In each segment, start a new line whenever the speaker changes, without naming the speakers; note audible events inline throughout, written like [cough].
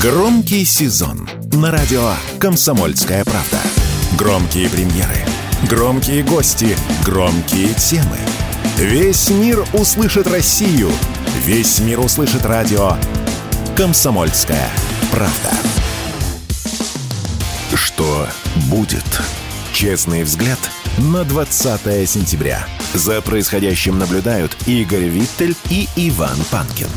Громкий сезон на радио «Комсомольская правда». Громкие премьеры, громкие гости, громкие темы. Весь мир услышит Россию. Весь мир услышит радио «Комсомольская правда». Что будет? Честный взгляд на 20 сентября. За происходящим наблюдают Игорь Виттель и Иван Панкин.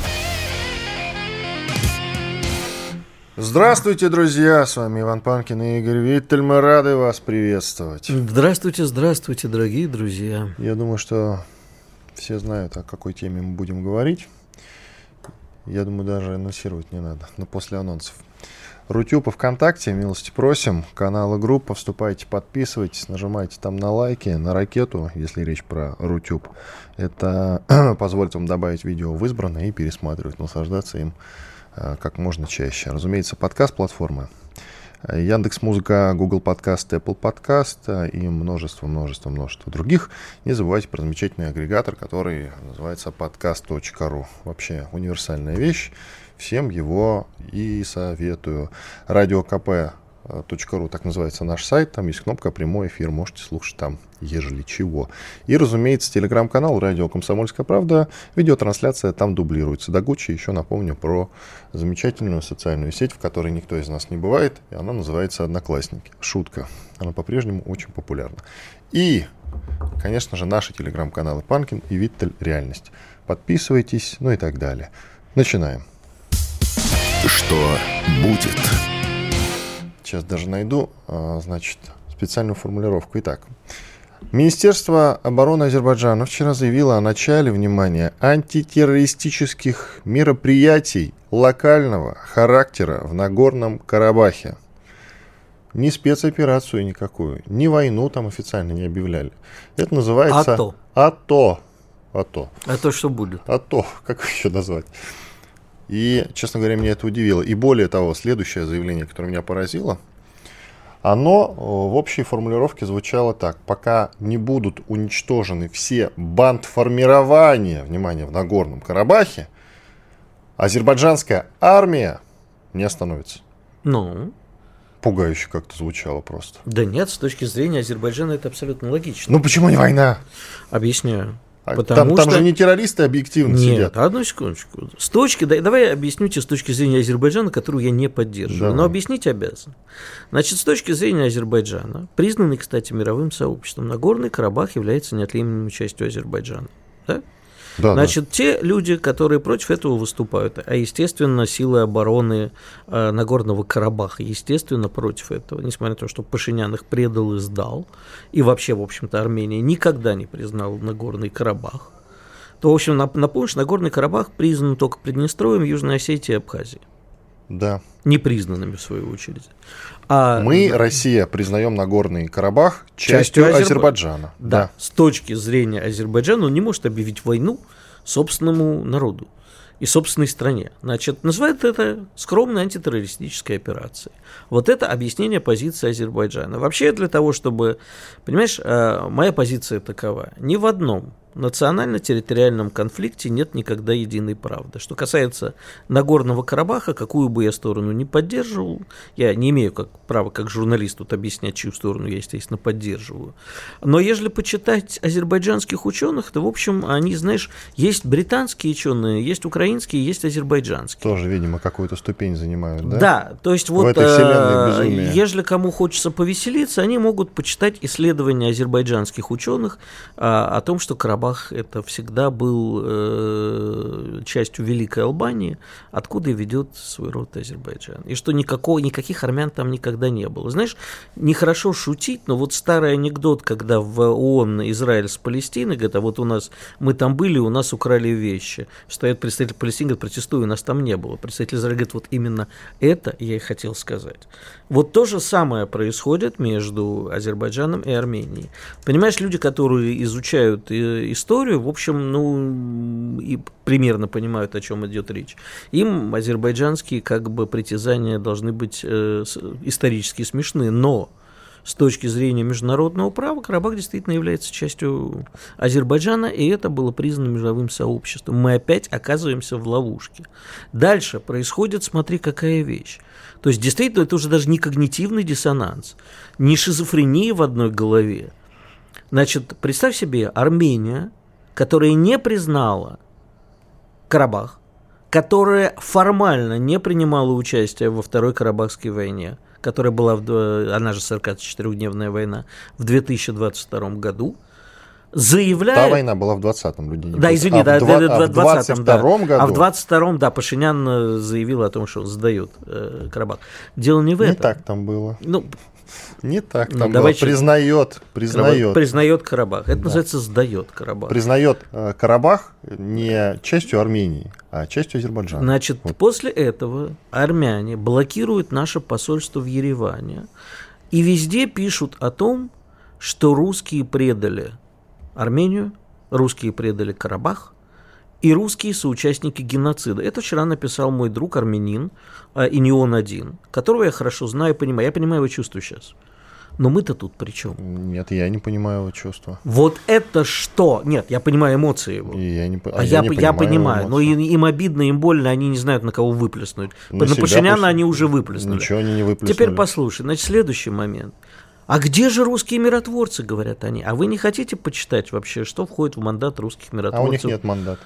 Здравствуйте, друзья! С вами Иван Панкин и Игорь Виттель. Мы рады вас приветствовать.
Здравствуйте, здравствуйте, дорогие друзья.
Я думаю, что все знают, о какой теме мы будем говорить. Я думаю, даже анонсировать не надо, но после анонсов. Рутюб и ВКонтакте, милости просим. Каналы группа, вступайте, подписывайтесь, нажимайте там на лайки, на ракету, если речь про Рутюб. Это [clears throat] позволит вам добавить видео в избранное и пересматривать, наслаждаться им как можно чаще. Разумеется, подкаст-платформы. Яндекс Музыка, Google Подкаст, Apple Подкаст э, и множество, множество, множество других. Не забывайте про замечательный агрегатор, который называется podcast.ru. Вообще универсальная вещь. Всем его и советую. Радио КП .ру, так называется наш сайт, там есть кнопка «Прямой эфир», можете слушать там, ежели чего. И, разумеется, телеграм-канал «Радио Комсомольская правда», видеотрансляция там дублируется. До Гуччи еще напомню про замечательную социальную сеть, в которой никто из нас не бывает, и она называется «Одноклассники». Шутка, она по-прежнему очень популярна. И, конечно же, наши телеграм-каналы «Панкин» и «Виттель. Реальность». Подписывайтесь, ну и так далее. Начинаем.
Что будет?
Сейчас даже найду, а, значит, специальную формулировку. Итак, Министерство обороны Азербайджана вчера заявило о начале, внимания антитеррористических мероприятий локального характера в Нагорном Карабахе. Ни спецоперацию никакую, ни войну там официально не объявляли. Это называется...
АТО.
АТО. АТО.
А то что будет?
АТО, [laughs] как еще назвать? И, честно говоря, меня это удивило. И более того, следующее заявление, которое меня поразило, оно в общей формулировке звучало так. Пока не будут уничтожены все бандформирования, внимание, в Нагорном Карабахе, азербайджанская армия не остановится.
Ну,
Пугающе как-то звучало просто.
да нет, с точки зрения Азербайджана это абсолютно логично.
Ну почему не война?
Объясняю.
А там,
Потому
там
что-
же не террористы объективно
Нет,
сидят.
одну секундочку. С точки, да- давай я объясню тебе с точки зрения Азербайджана, которую я не поддерживаю, но
Давай.
объяснить обязан. Значит, с точки зрения Азербайджана, признанный, кстати, мировым сообществом, Нагорный Карабах является неотъемлемой частью Азербайджана. Да?
Да, да.
Значит, те люди, которые против этого выступают, а, естественно, силы обороны э, Нагорного Карабаха, естественно, против этого, несмотря на то, что Пашинян их предал и сдал, и вообще, в общем-то, Армения никогда не признала Нагорный Карабах, то, в общем, нап- напомню, что Нагорный Карабах признан только Приднестровьем, Южной Осетией и Абхазией.
да.
Непризнанными, в свою очередь. А,
Мы, Россия, признаем Нагорный Карабах частью,
Частью Азерба-
Азербайджана.
Да, с точки зрения Азербайджана он не может объявить войну собственному народу и собственной стране. Значит, называют это скромной антитеррористической операцией. Вот это объяснение позиции Азербайджана. Вообще для того, чтобы, понимаешь, э, моя позиция такова. Ни в одном национально-территориальном конфликте нет никогда единой правды. Что касается Нагорного Карабаха, какую бы я сторону не поддерживал, я не имею как права как журналист тут объяснять, чью сторону я, естественно, поддерживаю. Но если почитать азербайджанских ученых, то, в общем, они, знаешь, есть британские ученые, есть украинские, есть азербайджанские.
Тоже, видимо, какую-то ступень занимают, да?
Да, то есть вот
этой
э, если кому хочется повеселиться, они могут почитать исследования азербайджанских ученых а, о том, что Карабах это всегда был э, частью Великой Албании, откуда и ведет свой род Азербайджан. И что никакого, никаких армян там никогда не было. Знаешь, нехорошо шутить, но вот старый анекдот, когда в ООН Израиль с Палестиной, говорят, а вот у нас, мы там были, у нас украли вещи. Стоят представитель Палестины, говорят, протестую, нас там не было. Представитель Израиля говорит, вот именно это я и хотел сказать. Вот то же самое происходит между Азербайджаном и Арменией. Понимаешь, люди, которые изучают историю, в общем, ну, и примерно понимают, о чем идет речь. Им азербайджанские как бы притязания должны быть э, исторически смешны, но с точки зрения международного права Карабах действительно является частью Азербайджана, и это было признано мировым сообществом. Мы опять оказываемся в ловушке. Дальше происходит, смотри, какая вещь. То есть, действительно, это уже даже не когнитивный диссонанс, не шизофрения в одной голове. Значит, представь себе, Армения, которая не признала Карабах, которая формально не принимала участие во Второй Карабахской войне, которая была, в, она же 44-дневная война, в 2022 году, заявляет...
Та война была в 20-м, люди
не Да, извини, а да, в, да, в 20-м,
да. году?
А в 22-м, да, Пашинян э, заявил о том, что он сдает э, Карабах. Дело не в этом.
Не так там было.
Ну,
не так, там ну, было. признает, признает.
Признает Карабах. Это да. называется сдает Карабах.
Признает э, Карабах не частью Армении, а частью Азербайджана.
Значит, вот. после этого армяне блокируют наше посольство в Ереване и везде пишут о том, что русские предали Армению, русские предали Карабах, и русские соучастники геноцида. Это вчера написал мой друг армянин, а, и не он один, которого я хорошо знаю и понимаю. Я понимаю его чувства сейчас. Но мы-то тут при чем?
Нет, я не понимаю его чувства.
Вот это что? Нет, я понимаю эмоции его.
И я не,
а, а я, я, не я понимаю, но им, им обидно, им больно, они не знают, на кого выплеснуть. На, на Пашиняна они уже выплеснули.
Ничего они не выплеснули.
Теперь послушай, значит, следующий момент. А где же русские миротворцы, говорят они? А вы не хотите почитать вообще, что входит в мандат русских миротворцев?
А у них нет мандата.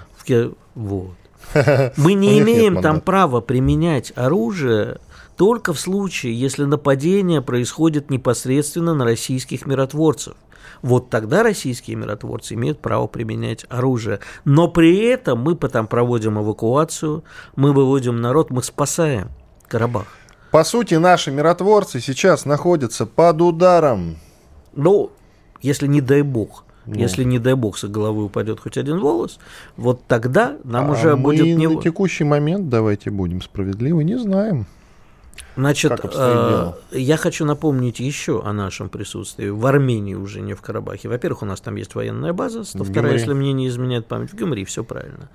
Вот. [laughs] Мы не имеем там права применять оружие только в случае, если нападение происходит непосредственно на российских миротворцев. Вот тогда российские миротворцы имеют право применять оружие. Но при этом мы потом проводим эвакуацию, мы выводим народ, мы спасаем Карабах.
По сути, наши миротворцы сейчас находятся под ударом.
Ну, если не дай бог. Ну. Если, не дай бог, со головы упадет хоть один волос, вот тогда нам а уже
мы
будет
не... на текущий момент, давайте будем справедливы, не знаем.
Значит, э, я хочу напомнить еще о нашем присутствии в Армении уже, не в Карабахе. Во-первых, у нас там есть военная база, 102 если мне не изменяет память, в Гюмри, все правильно.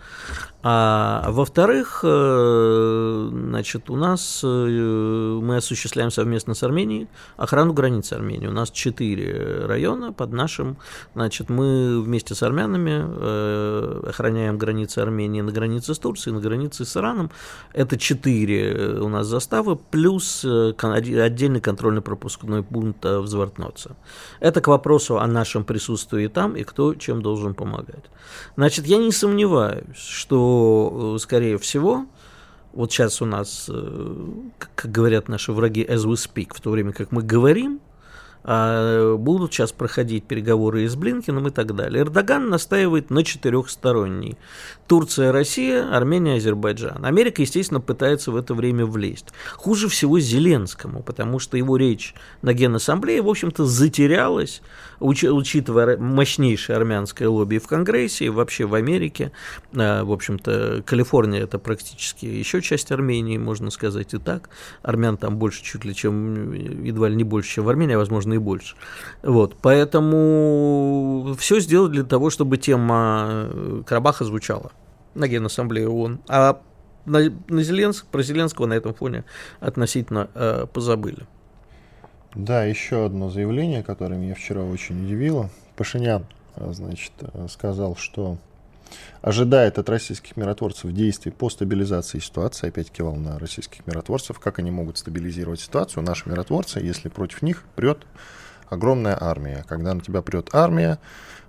А во-вторых, э, значит, у нас э, мы осуществляем совместно с Арменией охрану границ Армении. У нас четыре района под нашим, значит, мы вместе с армянами э, охраняем границы Армении на границе с Турцией, на границе с Ираном. Это четыре у нас заставы, плюс плюс э, отдельный контрольно-пропускной пункт в Звартноце. Это к вопросу о нашем присутствии там и кто чем должен помогать. Значит, я не сомневаюсь, что, э, скорее всего, вот сейчас у нас, э, как говорят наши враги, as we speak, в то время как мы говорим, а будут сейчас проходить переговоры и с Блинкиным и так далее. Эрдоган настаивает на четырехсторонней. Турция, Россия, Армения, Азербайджан. Америка, естественно, пытается в это время влезть. Хуже всего Зеленскому, потому что его речь на Генассамблее, в общем-то, затерялась, уч- учитывая мощнейшее армянское лобби в Конгрессе, и вообще в Америке. А, в общем-то, Калифорния – это практически еще часть Армении, можно сказать и так. Армян там больше чуть ли, чем едва ли не больше, чем в Армении, а, возможно, и больше. Вот, поэтому все сделать для того, чтобы тема Карабаха звучала на Генассамблее ООН. А на, на Зеленск, про Зеленского на этом фоне относительно э, позабыли.
Да, еще одно заявление, которое меня вчера очень удивило. Пашинян, э, значит, э, сказал, что ожидает от российских миротворцев действий по стабилизации ситуации. Опять кивал на российских миротворцев. Как они могут стабилизировать ситуацию? Наши миротворцы, если против них прет огромная армия. Когда на тебя прет армия,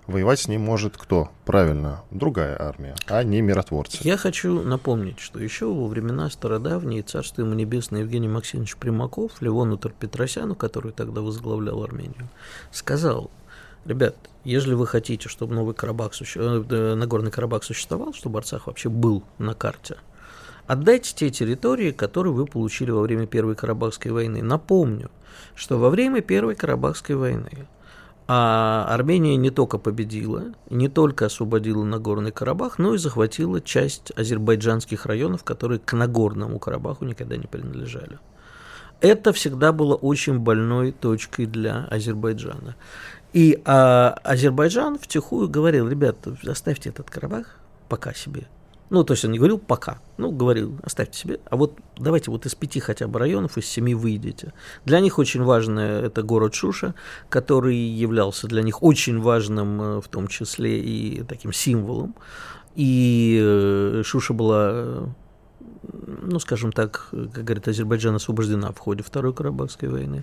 воевать с ним может кто? Правильно, другая армия, а не миротворцы.
Я хочу напомнить, что еще во времена стародавние царство ему небесное Евгений Максимович Примаков, Левону Петросяну, который тогда возглавлял Армению, сказал, ребят, если вы хотите, чтобы Новый Карабах, суще... Э, Нагорный Карабах существовал, чтобы Арцах вообще был на карте, отдайте те территории, которые вы получили во время Первой Карабахской войны. Напомню, что во время Первой Карабахской войны а Армения не только победила, не только освободила Нагорный Карабах, но и захватила часть азербайджанских районов, которые к Нагорному Карабаху никогда не принадлежали. Это всегда было очень больной точкой для Азербайджана. И а, Азербайджан втихую говорил, ребят, оставьте этот Карабах пока себе. Ну, то есть он не говорил пока, ну, говорил, оставьте себе. А вот давайте вот из пяти хотя бы районов, из семи выйдете. Для них очень важно это город Шуша, который являлся для них очень важным, э, в том числе и таким символом. И э, Шуша была ну, скажем так, как говорит Азербайджан, освобождена в ходе Второй Карабахской войны.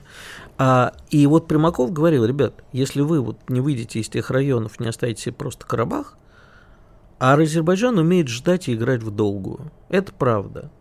А, и вот Примаков говорил, ребят, если вы вот не выйдете из тех районов, не оставите себе просто Карабах, а Азербайджан умеет ждать и играть в долгую. Это правда.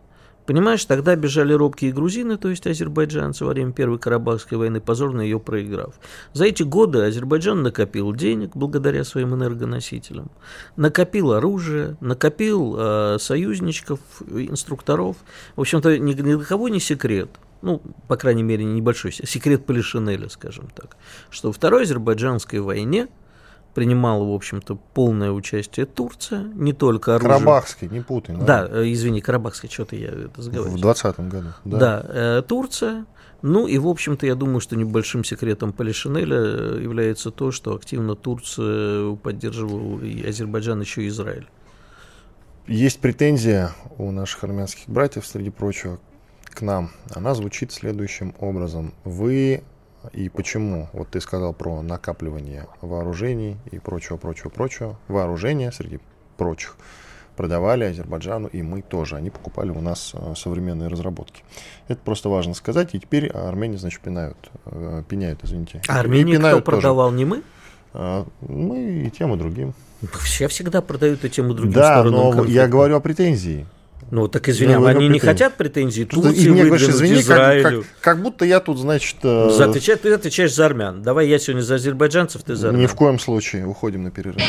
Понимаешь, тогда бежали робкие грузины, то есть азербайджанцы во время Первой Карабахской войны, позорно ее проиграв. За эти годы Азербайджан накопил денег благодаря своим энергоносителям, накопил оружие, накопил э, союзничков, инструкторов. В общем-то, ни, ни для кого не секрет, ну, по крайней мере, небольшой секрет Полишинеля, скажем так, что во Второй Азербайджанской войне – принимала, в общем-то, полное участие Турция, не только оружие.
Карабахский, не путай.
Да, да э, извини, Карабахский, что-то я это заговорил.
В 20 году.
Да, да э, Турция. Ну и, в общем-то, я думаю, что небольшим секретом Полишинеля э, является то, что активно Турция поддерживала и Азербайджан, еще и Израиль.
Есть претензия у наших армянских братьев, среди прочего, к нам. Она звучит следующим образом. Вы и почему? Вот ты сказал про накапливание вооружений и прочего, прочего, прочего. Вооружения среди прочих продавали Азербайджану, и мы тоже. Они покупали у нас э, современные разработки. Это просто важно сказать. И теперь армяне, значит, пинают, э, пеняют, извините.
А Армению кто продавал, тоже. не мы?
А, мы и тем, и другим.
Все всегда продают и тем, и другим
Да, но конфликта. я говорю о претензии.
Ну, так извини, ну, они не хотят претензий Турции
и мне говоришь, извини, Израилю. Как, как, как будто я тут, значит... Э...
За, ты, ты отвечаешь за армян. Давай я сегодня за азербайджанцев, ты за армян.
Ни в коем случае. Уходим на перерыв.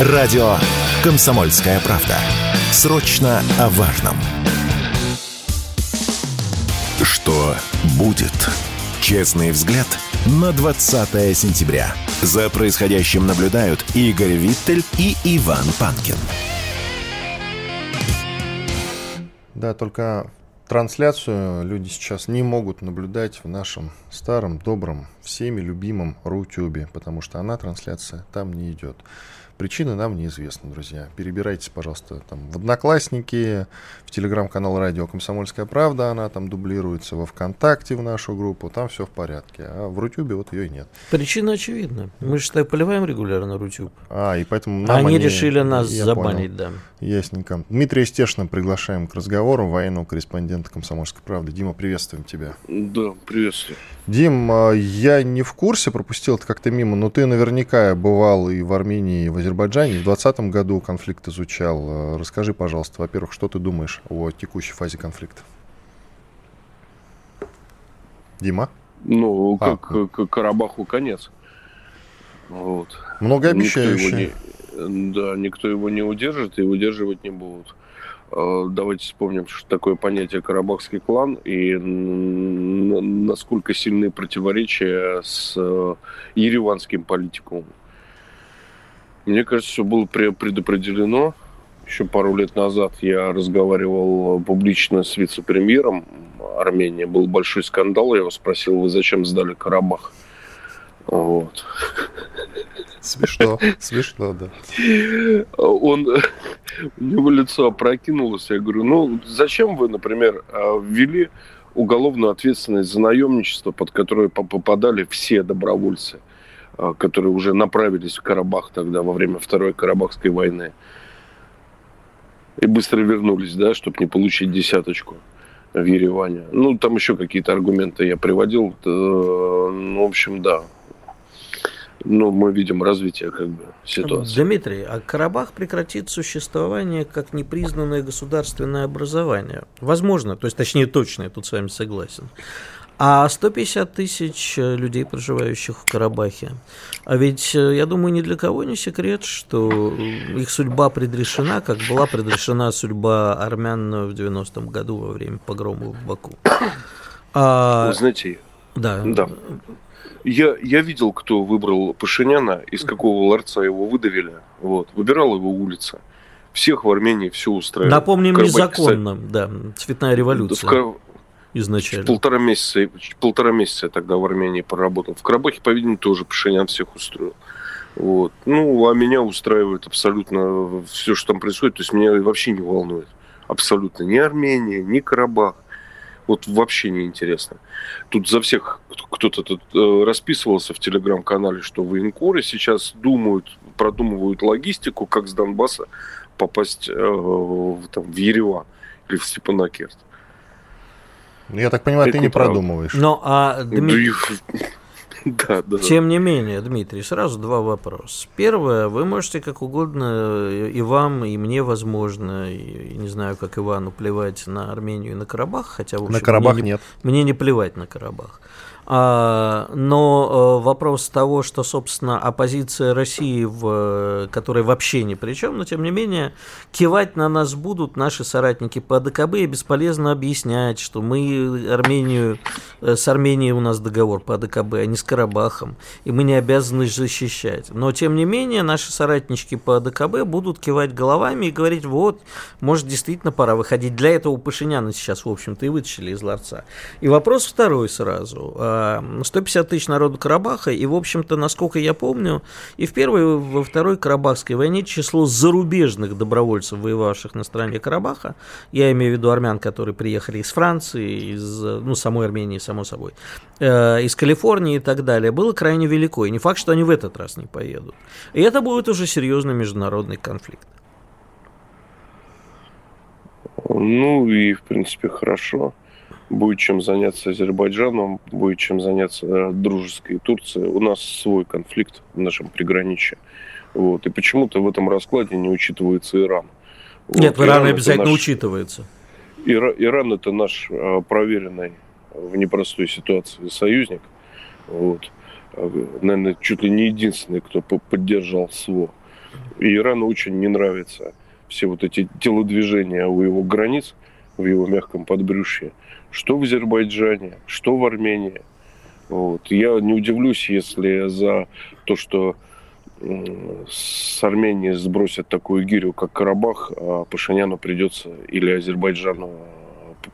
Радио «Комсомольская правда». Срочно о важном. Что будет? Честный взгляд на 20 сентября. За происходящим наблюдают Игорь Виттель и Иван Панкин.
Да, только трансляцию люди сейчас не могут наблюдать в нашем старом, добром, всеми любимом Рутюбе, потому что она, трансляция, там не идет. Причины нам неизвестны, друзья. Перебирайтесь, пожалуйста, там в Одноклассники, в телеграм-канал Радио Комсомольская правда, она там дублируется, во ВКонтакте в нашу группу, там все в порядке. А в Рутюбе вот ее и нет.
Причина очевидна. Мы же так поливаем регулярно Рутюб.
А, и поэтому
нам они, они решили нас забанить, понял.
да. Ясненько. Дмитрия Стешина приглашаем к разговору, военного корреспондента Комсомольской правды. Дима, приветствуем тебя.
Да, приветствую.
Дим, а, я не в курсе, пропустил это как-то мимо, но ты наверняка бывал и в Армении, и в Азербайджане. В 2020 году конфликт изучал. А, расскажи, пожалуйста, во-первых, что ты думаешь о текущей фазе конфликта? Дима?
Ну, а, как, к Карабаху конец.
Вот. Многообещающе.
Никто не, да, никто его не удержит и удерживать не будут. Э, давайте вспомним, что такое понятие Карабахский клан и насколько сильны противоречия с э, ереванским политикумом. Мне кажется, все было предопределено. Еще пару лет назад я разговаривал публично с вице-премьером Армении. Был большой скандал. Я его спросил, вы зачем сдали Карабах? Вот. [laughs]
Смешно, смешно, да.
Он, у него лицо опрокинулось. Я говорю, ну, зачем вы, например, а, ввели уголовную ответственность за наемничество, под которое попадали все добровольцы, а, которые уже направились в Карабах тогда во время Второй Карабахской войны. И быстро вернулись, да, чтобы не получить десяточку в Ереване. Ну, там еще какие-то аргументы я приводил. Э, ну, в общем, да, ну, мы видим развитие как бы ситуации.
Дмитрий, а Карабах прекратит существование как непризнанное государственное образование? Возможно, то есть точнее точно, я тут с вами согласен. А 150 тысяч людей, проживающих в Карабахе. А ведь, э, я думаю, ни для кого не секрет, что их судьба предрешена, как была предрешена судьба армян в 90-м году во время погрома в Баку. [coughs]
А... Вы знаете, да. да. Я, я видел, кто выбрал Пашиняна, из какого ларца его выдавили. Вот. Выбирал его улица. Всех в Армении все устраивает.
Напомним, незаконно, да, цветная революция. В, изначально.
Полтора месяца, полтора месяца я тогда в Армении поработал. В Карабахе, по-видимому, тоже Пашинян всех устроил. Вот. Ну, а меня устраивает абсолютно все, что там происходит. То есть меня вообще не волнует. Абсолютно. Ни Армения, ни Карабах. Вот вообще не интересно. Тут за всех кто-то тут э, расписывался в телеграм-канале, что военкоры сейчас думают, продумывают логистику, как с Донбасса попасть э, в, там, в Ереван или в Степанакерт.
Ну, я так понимаю, Это ты не правда. продумываешь.
Но, а, Дмитрий... Да, да. Тем не менее, Дмитрий, сразу два вопроса. Первое, вы можете как угодно, и вам, и мне, возможно, и, не знаю, как Ивану, плевать на Армению и на Карабах, хотя, в общем,
на Карабах мне нет.
Мне не плевать на Карабах. А, но э, вопрос того, что, собственно, оппозиция России, в, которая вообще ни при чем, но тем не менее, кивать на нас будут наши соратники по АДКБ, и бесполезно объяснять, что мы Армению, э, с Арменией у нас договор по АДКБ, а не с Карабахом, и мы не обязаны защищать. Но, тем не менее, наши соратнички по АДКБ будут кивать головами и говорить, вот, может, действительно пора выходить. Для этого Пашиняна сейчас, в общем-то, и вытащили из ларца. И вопрос второй сразу а, 150 тысяч народу Карабаха, и, в общем-то, насколько я помню, и в первой, и во второй Карабахской войне число зарубежных добровольцев, воевавших на стороне Карабаха, я имею в виду армян, которые приехали из Франции, из, ну, самой Армении, само собой, э, из Калифорнии и так далее, было крайне велико, и не факт, что они в этот раз не поедут. И это будет уже серьезный международный конфликт.
Ну и, в принципе, хорошо будет чем заняться Азербайджаном, будет чем заняться э, дружеской Турцией. У нас свой конфликт в нашем приграничье. Вот. И почему-то в этом раскладе не учитывается Иран.
Нет, вот. в Иране обязательно наш... учитывается.
Ира... Иран это наш а, проверенный в непростой ситуации союзник. Вот. А, наверное, чуть ли не единственный, кто поддержал СВО. И Ирану очень не нравятся все вот эти телодвижения у его границ, в его мягком подбрюшье что в Азербайджане, что в Армении. Вот. Я не удивлюсь, если за то, что с Армении сбросят такую гирю, как Карабах, а Пашиняну придется или Азербайджану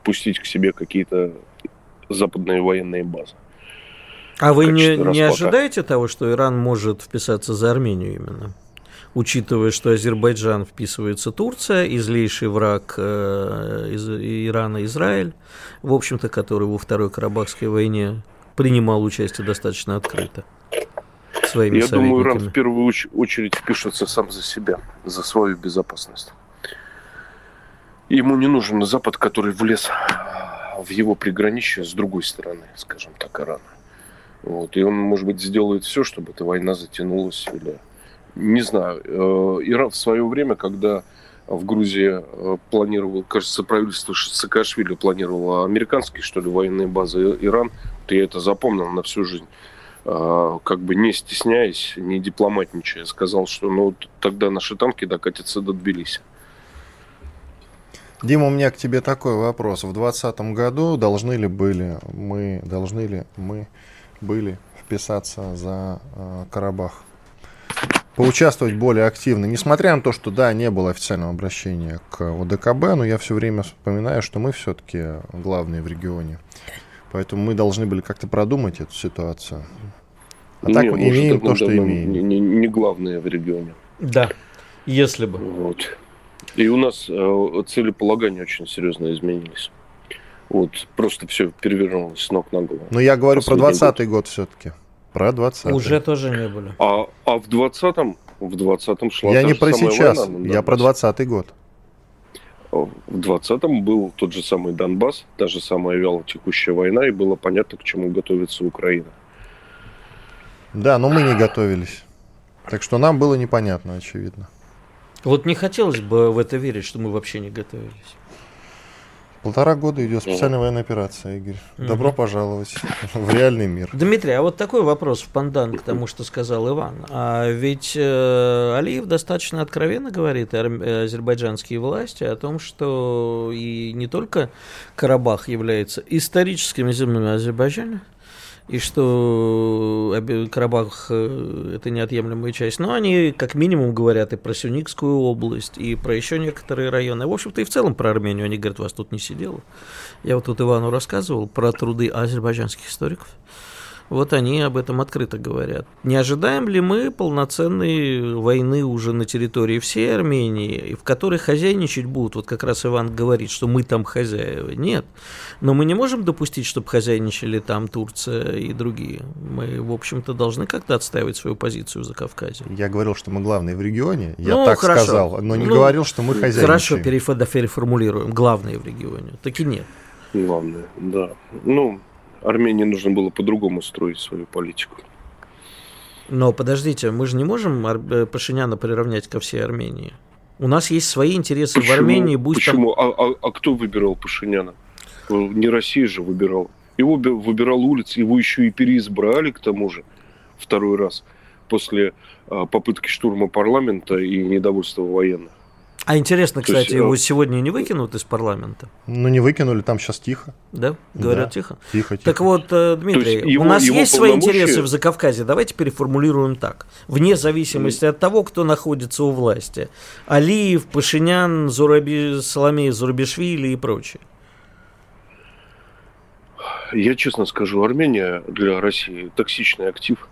пустить к себе какие-то западные военные базы.
А вы не, не ожидаете того, что Иран может вписаться за Армению именно? Учитывая, что Азербайджан вписывается Турция, и злейший враг э, из Ирана Израиль, в общем-то, который во Второй Карабахской войне принимал участие достаточно открыто.
Своими Я думаю, Иран в первую очередь впишется сам за себя, за свою безопасность. Ему не нужен Запад, который влез в его приграничье с другой стороны, скажем так, Ирана. Вот. И он, может быть, сделает все, чтобы эта война затянулась или не знаю. Э, Иран в свое время, когда в Грузии э, планировал, кажется, правительство Саакашвили планировало американские, что ли, военные базы Иран, то я это запомнил на всю жизнь э, как бы не стесняясь, не дипломатничая, сказал, что ну тогда наши танки докатятся до Тбилиси.
Дима, у меня к тебе такой вопрос. В 2020 году должны ли были мы, должны ли мы были вписаться за Карабах? Поучаствовать более активно. Несмотря на то, что, да, не было официального обращения к ОДКБ, но я все время вспоминаю, что мы все-таки главные в регионе. Поэтому мы должны были как-то продумать эту ситуацию.
А так не, мы имеем то, что имеем. Не, не, не главные в регионе.
Да, если бы.
Вот. И у нас э, целеполагания очень серьезно изменились. Вот, просто все перевернулось с ног на голову.
Но я говорю про 20 год, год все-таки. Про 20
Уже тоже не были.
А, а в 20-м? В 20-м шла
Я не про сейчас, война, я про 20-й год.
В 20-м был тот же самый Донбасс, та же самая вяло текущая война, и было понятно, к чему готовится Украина.
Да, но мы не готовились. Так что нам было непонятно, очевидно.
Вот не хотелось бы в это верить, что мы вообще не готовились.
Полтора года идет специальная военная операция, Игорь. Добро пожаловать [laughs] в реальный мир.
Дмитрий, а вот такой вопрос в пандан к тому, что сказал Иван. А ведь э, Алиев достаточно откровенно говорит, э, азербайджанские власти, о том, что и не только Карабах является историческим землем Азербайджана, и что э, Карабах э, это неотъемлемая часть. Но они как минимум говорят и про Сюникскую область, и про еще некоторые районы. В общем-то и в целом про Армению. Они говорят, вас тут не сидело. Я вот тут Ивану рассказывал про труды азербайджанских историков. Вот они об этом открыто говорят. Не ожидаем ли мы полноценной войны уже на территории всей Армении, в которой хозяйничать будут? Вот как раз Иван говорит, что мы там хозяева. Нет. Но мы не можем допустить, чтобы хозяйничали там Турция и другие. Мы, в общем-то, должны как-то отстаивать свою позицию за Кавказе.
Я говорил, что мы главные в регионе. Я ну, так хорошо. сказал, но не ну, говорил, что мы хозяйничаем.
Хорошо, переформулируем. Главные в регионе. Так и нет.
Главное, да. Ну, Армении нужно было по-другому строить свою политику.
Но подождите, мы же не можем э, Пашиняна приравнять ко всей Армении. У нас есть свои интересы почему, в Армении.
Будь почему? Там... А, а, а кто выбирал Пашиняна? Э, не Россия же выбирал. Его выбирал улицы, его еще и переизбрали к тому же второй раз после а, попытки штурма парламента и недовольства военных.
А интересно, кстати, есть, его сегодня не выкинут из парламента?
Ну, не выкинули, там сейчас тихо.
Да? Говорят да. тихо?
Тихо, тихо.
Так вот, э, Дмитрий, его, у нас его есть свои интересы в Закавказье. Давайте переформулируем так. Вне зависимости от того, кто находится у власти. Алиев, Пашинян, Зураби, Соломея Зурабишвили и прочее.
Я честно скажу, Армения для России токсичный актив,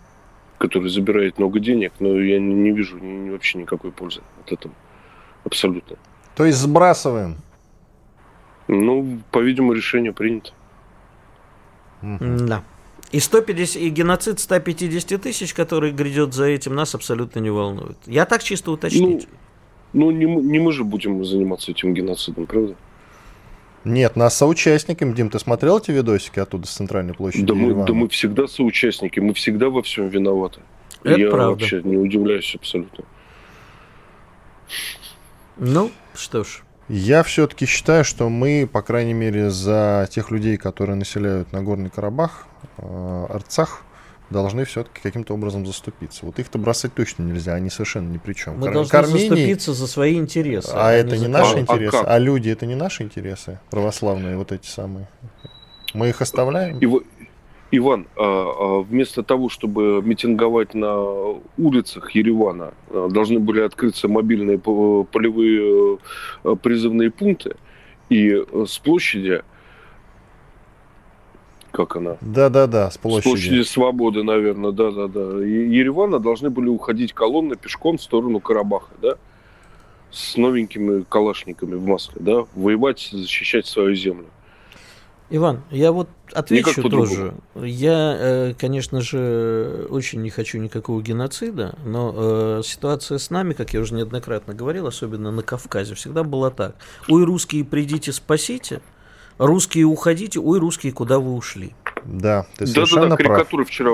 который забирает много денег, но я не вижу вообще никакой пользы от этого. Абсолютно.
То есть сбрасываем?
Ну, по-видимому, решение принято.
Да. И, 150, и геноцид 150 тысяч, который грядет за этим, нас абсолютно не волнует. Я так чисто уточнить.
Ну, ну не, не мы же будем заниматься этим геноцидом, правда?
Нет, нас соучастниками. Дим, ты смотрел эти видосики оттуда с центральной площади?
Да мы, да мы всегда соучастники, мы всегда во всем виноваты. Это Я правда. вообще не удивляюсь абсолютно.
Ну, что ж.
Я все-таки считаю, что мы, по крайней мере, за тех людей, которые населяют Нагорный Карабах, э, Арцах, должны все-таки каким-то образом заступиться. Вот их-то бросать точно нельзя, они совершенно ни при чем.
Мы Кар- должны Кармении... заступиться за свои интересы.
А, а это не, не наши а, интересы, а, а люди это не наши интересы, православные вот эти самые. Мы их оставляем.
И, Иван, а, а, вместо того, чтобы митинговать на улицах Еревана, а, должны были открыться мобильные полевые призывные пункты, и с площади, как она?
Да-да-да, с площади.
С площади Свободы, наверное, да-да-да. Еревана должны были уходить колонны пешком в сторону Карабаха, да? С новенькими калашниками в Москве, да? Воевать, защищать свою землю.
Иван, я вот отвечу тоже. Я, э, конечно же, очень не хочу никакого геноцида, но э, ситуация с нами, как я уже неоднократно говорил, особенно на Кавказе, всегда была так. Ой, русские, придите, спасите, русские, уходите, ой, русские, куда вы ушли.
Да,
ты да, совершенно да, да, карикатура прав. вчера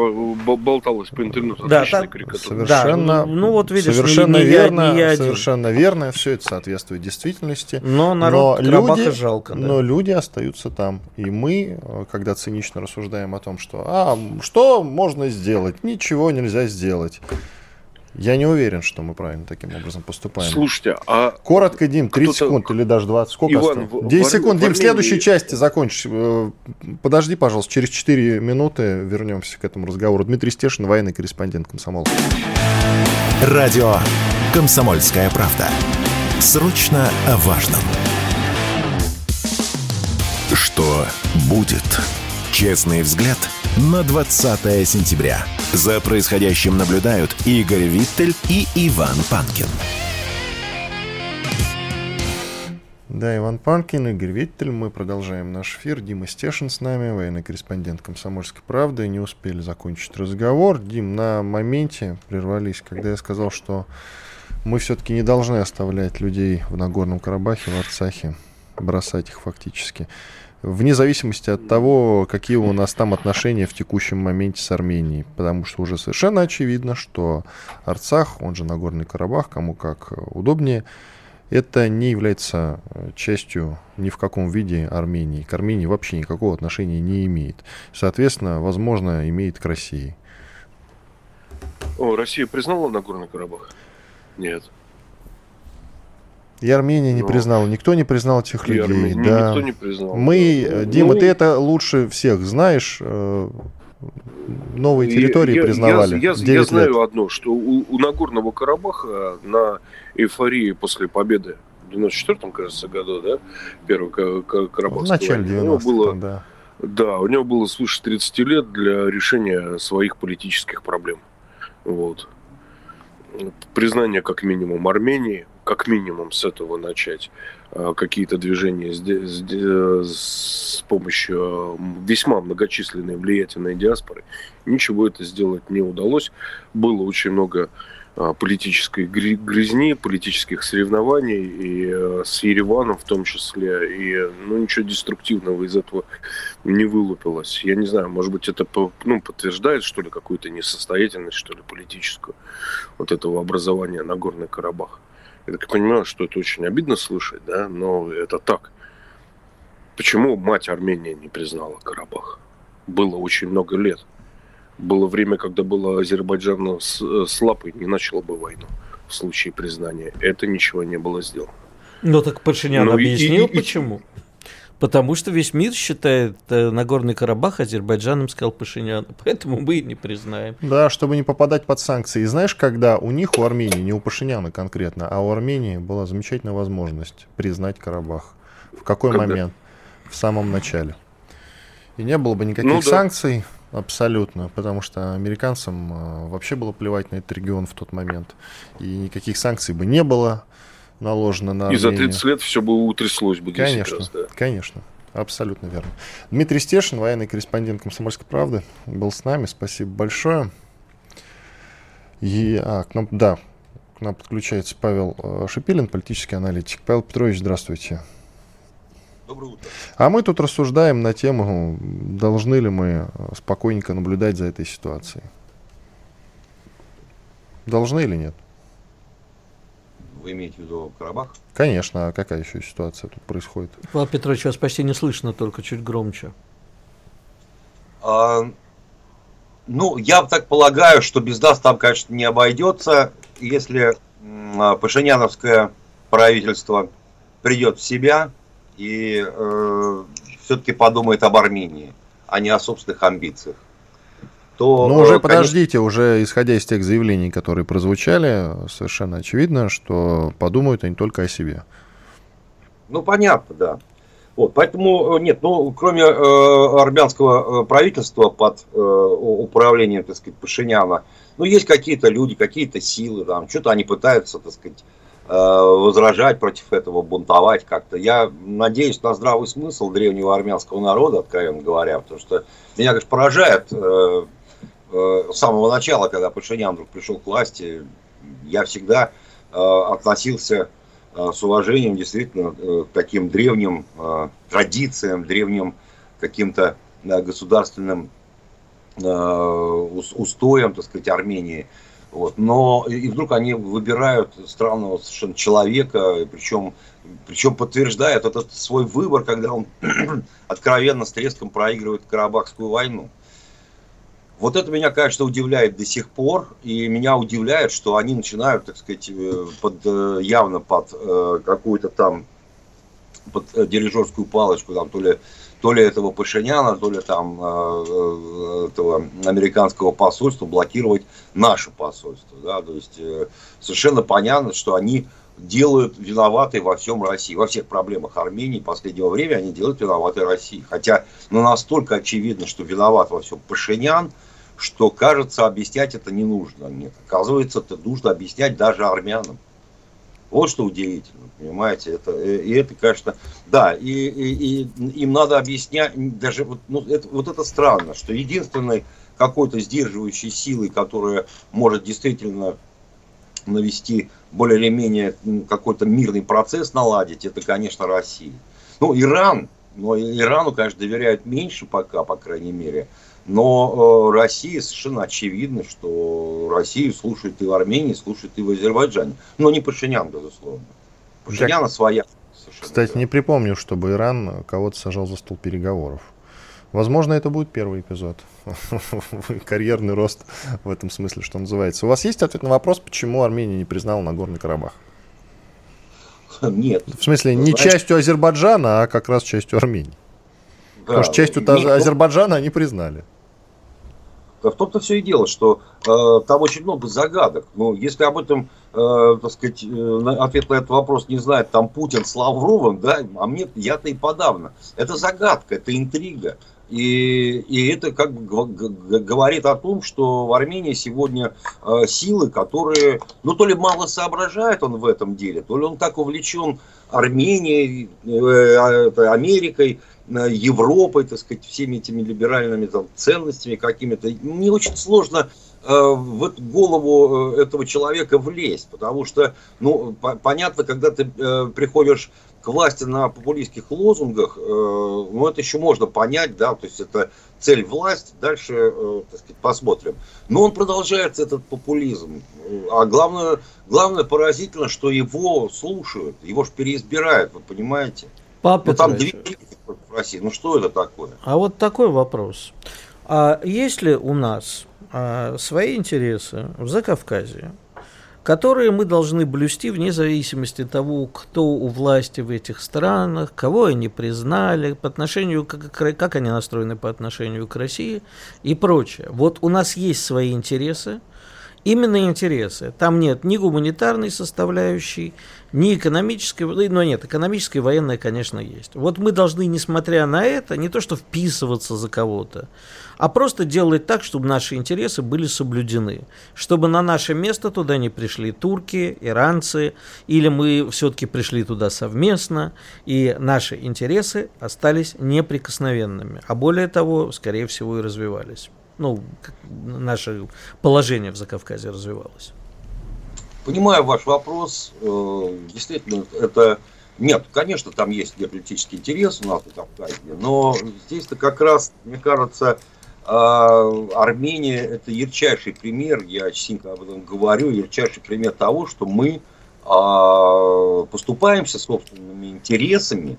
болталась по интернету.
Да, та, совершенно, да, ну, ну вот видишь, совершенно не, не верно, я, не я совершенно верно, все это соответствует действительности.
Но народ но люди, жалко. Да.
Но люди остаются там, и мы, когда цинично рассуждаем о том, что, а что можно сделать, ничего нельзя сделать. Я не уверен, что мы правильно таким образом поступаем.
Слушайте, а...
Коротко, Дим, 30 секунд или даже 20. Сколько Иван, осталось? 10 в, секунд. Дим, в следующей части закончишь. Э, подожди, пожалуйста, через 4 минуты вернемся к этому разговору. Дмитрий Стешин, военный корреспондент комсомолки.
Радио «Комсомольская правда». Срочно о важном. Что будет? Честный взгляд на 20 сентября. За происходящим наблюдают Игорь Виттель и Иван Панкин.
Да, Иван Панкин, Игорь Виттель. Мы продолжаем наш эфир. Дима Стешин с нами, военный корреспондент «Комсомольской правды». Не успели закончить разговор. Дим, на моменте прервались, когда я сказал, что мы все-таки не должны оставлять людей в Нагорном Карабахе, в Арцахе, бросать их фактически вне зависимости от того, какие у нас там отношения в текущем моменте с Арменией. Потому что уже совершенно очевидно, что Арцах, он же Нагорный Карабах, кому как удобнее, это не является э, частью ни в каком виде Армении. К Армении вообще никакого отношения не имеет. Соответственно, возможно, имеет к России.
О, Россия признала Нагорный Карабах? Нет.
И Армения не ну, признала, никто не признал этих людей. Армения, да.
Никто не признал.
Мы, да. Дима, ну, ты это лучше всех знаешь. Э, новые территории я, признавали.
Я, я, я знаю одно, что у, у Нагорного Карабаха на эйфории после победы в 94-м, кажется, году, да, первый Карабахский. В
начале 90 было,
да. Да, у него было свыше 30 лет для решения своих политических проблем. Вот. Признание как минимум Армении, как минимум с этого начать, а, какие-то движения с, помощью весьма многочисленной влиятельной диаспоры, ничего это сделать не удалось. Было очень много а, политической грязни, политических соревнований, и э, с Ереваном в том числе, и ну, ничего деструктивного из этого не вылупилось. Я не знаю, может быть, это ну, подтверждает, что ли, какую-то несостоятельность, что ли, политическую вот этого образования на Горный Карабах. Я так понимаю, что это очень обидно слышать, да, но это так. Почему мать Армения не признала Карабах? Было очень много лет было время, когда было Азербайджан с, с лапой не начало бы войну в случае признания. Это ничего не было сделано.
Ну так Пашинян ну, объяснил, и, и, почему. Потому что весь мир считает э, Нагорный Карабах Азербайджаном, сказал Пашинян. [laughs] Поэтому мы и не признаем.
Да, чтобы не попадать под санкции. И знаешь, когда у них, у Армении, не у Пашиняна конкретно, а у Армении была замечательная возможность признать Карабах. В какой когда? момент? В самом начале. И не было бы никаких ну, да. санкций, Абсолютно, потому что американцам э, вообще было плевать на этот регион в тот момент. И никаких санкций бы не было наложено на
Армению. И за 30 лет все бы утряслось бы
Конечно, раз, да. конечно. Абсолютно верно. Дмитрий Стешин, военный корреспондент «Комсомольской правды», был с нами. Спасибо большое. И, а, к нам, да, к нам подключается Павел э, Шипилин, политический аналитик. Павел Петрович, здравствуйте. Доброе утро. А мы тут рассуждаем на тему, должны ли мы спокойненько наблюдать за этой ситуацией. Должны или нет?
Вы имеете в виду Карабах?
Конечно, а какая еще ситуация тут происходит?
Павел Петрович, вас почти не слышно, только чуть громче.
А, ну, я так полагаю, что без нас там, конечно, не обойдется. Если Пашиняновское правительство придет в себя, и э, все-таки подумает об Армении, а не о собственных амбициях.
То, Но ну, уже э, конечно... подождите, уже исходя из тех заявлений, которые прозвучали, совершенно очевидно, что подумают они только о себе.
Ну, понятно, да. Вот, поэтому, э, нет, ну, кроме э, армянского э, правительства под э, управлением, так сказать, Пашиняна, ну, есть какие-то люди, какие-то силы, там, что-то они пытаются, так сказать, Э, возражать против этого, бунтовать как-то. Я надеюсь на здравый смысл древнего армянского народа, откровенно говоря, потому что меня, конечно, поражает э, э, с самого начала, когда Пашинян вдруг пришел к власти, я всегда относился с уважением действительно к таким древним традициям, древним каким-то государственным устоям, так сказать, Армении. Вот. Но и вдруг они выбирают странного совершенно человека, причем, причем подтверждают этот свой выбор, когда он [clears throat] откровенно с треском проигрывает Карабахскую войну. Вот это меня, конечно, удивляет до сих пор, и меня удивляет, что они начинают, так сказать, э, под, э, явно под э, какую-то там под дирижерскую палочку, там, то ли то ли этого Пашиняна, то ли там этого американского посольства блокировать наше посольство. Да? То есть совершенно понятно, что они делают виноватой во всем России. Во всех проблемах Армении последнего времени они делают виноватой России. Хотя ну, настолько очевидно, что виноват во всем Пашинян, что, кажется, объяснять это не нужно. Нет, оказывается, это нужно объяснять даже армянам. Вот что удивительно, понимаете, это, э, и это, конечно, да, и, и, и им надо объяснять, даже вот, ну, это, вот это странно, что единственной какой-то сдерживающей силой, которая может действительно навести более или менее какой-то мирный процесс наладить, это, конечно, Россия. Ну, Иран, но Ирану, конечно, доверяют меньше пока, по крайней мере, но э, Россия совершенно очевидно, что Россию слушает и в Армении, слушает и в Азербайджане. Но не Пашинян, безусловно. Пашиняна своя.
Кстати, да. не припомню, чтобы Иран кого-то сажал за стол переговоров. Возможно, это будет первый эпизод. [laughs] Карьерный рост в этом смысле, что называется. У вас есть ответ на вопрос, почему Армения не признала Нагорный Карабах?
Нет.
В смысле, не знаешь... частью Азербайджана, а как раз частью Армении. Да. Потому что частью Нет, Азербайджана они признали.
В том-то все и дело, что э, там очень много загадок. Но если об этом, э, так сказать, э, ответ на этот вопрос не знает там Путин с Лавровым, да, а мне я-то и подавно. Это загадка, это интрига. И, и это как говорит о том, что в Армении сегодня э, силы, которые, ну то ли мало соображает он в этом деле, то ли он так увлечен Арменией, э, Америкой, э, Европой, так сказать, всеми этими либеральными там, ценностями какими-то. Не очень сложно э, в голову э, этого человека влезть, потому что, ну, по понятно, когда ты э, приходишь к власти на популистских лозунгах, э, ну, это еще можно понять, да, то есть это цель власть, дальше, э, так сказать, посмотрим. Но он продолжается, этот популизм. А главное, главное поразительно, что его слушают, его же переизбирают, вы понимаете?
Папа ну,
там две в России, ну что это такое?
А вот такой вопрос. А есть ли у нас а, свои интересы в Закавказье? которые мы должны блюсти вне зависимости от того, кто у власти в этих странах, кого они признали, по отношению, как, как они настроены по отношению к России и прочее. Вот у нас есть свои интересы, именно интересы. Там нет ни гуманитарной составляющей, ни экономической, но ну, нет, экономическая и военная, конечно, есть. Вот мы должны, несмотря на это, не то что вписываться за кого-то, а просто делать так, чтобы наши интересы были соблюдены. Чтобы на наше место туда не пришли турки, иранцы, или мы все-таки пришли туда совместно, и наши интересы остались неприкосновенными. А более того, скорее всего, и развивались. Ну, наше положение в Закавказье развивалось.
Понимаю ваш вопрос. Э, действительно, это... Нет, конечно, там есть геополитический интерес у нас в Кавказе, но здесь-то как раз, мне кажется, а, Армения это ярчайший пример, я частенько об этом говорю, ярчайший пример того, что мы а, поступаемся собственными интересами,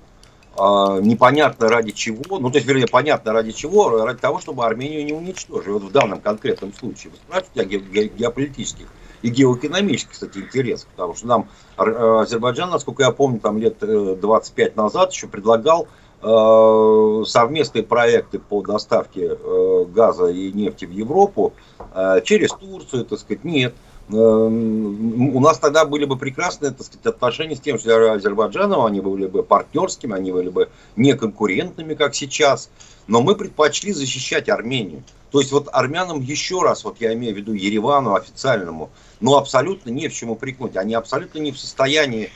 непонятно ради чего, ну то есть, вернее, понятно ради чего, ради того, чтобы Армению не уничтожить. Вот в данном конкретном случае. Вы спрашиваете о ге- геополитических и геоэкономических, кстати, интересах, потому что нам Азербайджан, насколько я помню, там лет 25 э, назад еще предлагал Э, совместные проекты по доставке э, газа и нефти в Европу э, через Турцию, так сказать, нет. У нас тогда были бы прекрасные так сказать, отношения с тем же Азербайджаном, они были бы партнерскими, они были бы не конкурентными, как сейчас. Но мы предпочли защищать Армению. То есть вот армянам еще раз, вот я имею в виду Еревану официальному, но абсолютно не в чем упрекнуть. Они абсолютно не в состоянии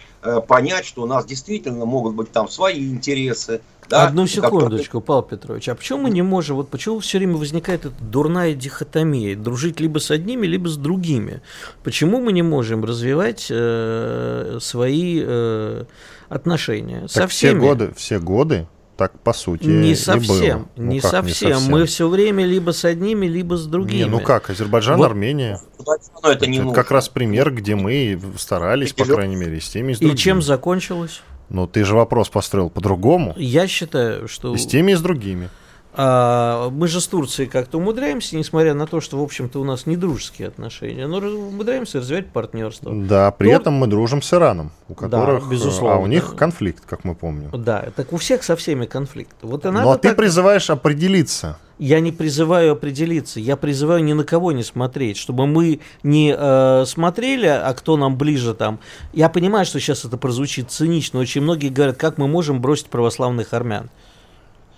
понять, что у нас действительно могут быть там свои интересы.
Да, Одну секундочку. Павел Петрович. А почему мы не можем, вот почему все время возникает эта дурная дихотомия, дружить либо с одними, либо с другими? Почему мы не можем развивать э, свои э, отношения так со всеми?
Все годы, все годы так по сути
не совсем, было. Ну, не, как, совсем. не совсем. Мы все время либо с одними, либо с другими. Не,
ну как, Азербайджан, вот. Армения. Это, это, это как раз пример, где мы старались, по крайней мере, с теми и с другими.
И чем закончилось?
Ну, ты же вопрос построил по-другому.
Я считаю, что...
С теми и с другими.
А, мы же с Турцией как-то умудряемся, несмотря на то, что, в общем-то, у нас не дружеские отношения, но умудряемся развивать партнерство.
Да, при Тур... этом мы дружим с Ираном, у которых, да, безусловно. а у них конфликт, как мы помним.
Да, так у всех со всеми конфликт. Вот и
надо но так... ты призываешь определиться.
Я не призываю определиться, я призываю ни на кого не смотреть, чтобы мы не э, смотрели, а кто нам ближе там. Я понимаю, что сейчас это прозвучит цинично, очень многие говорят, как мы можем бросить православных армян.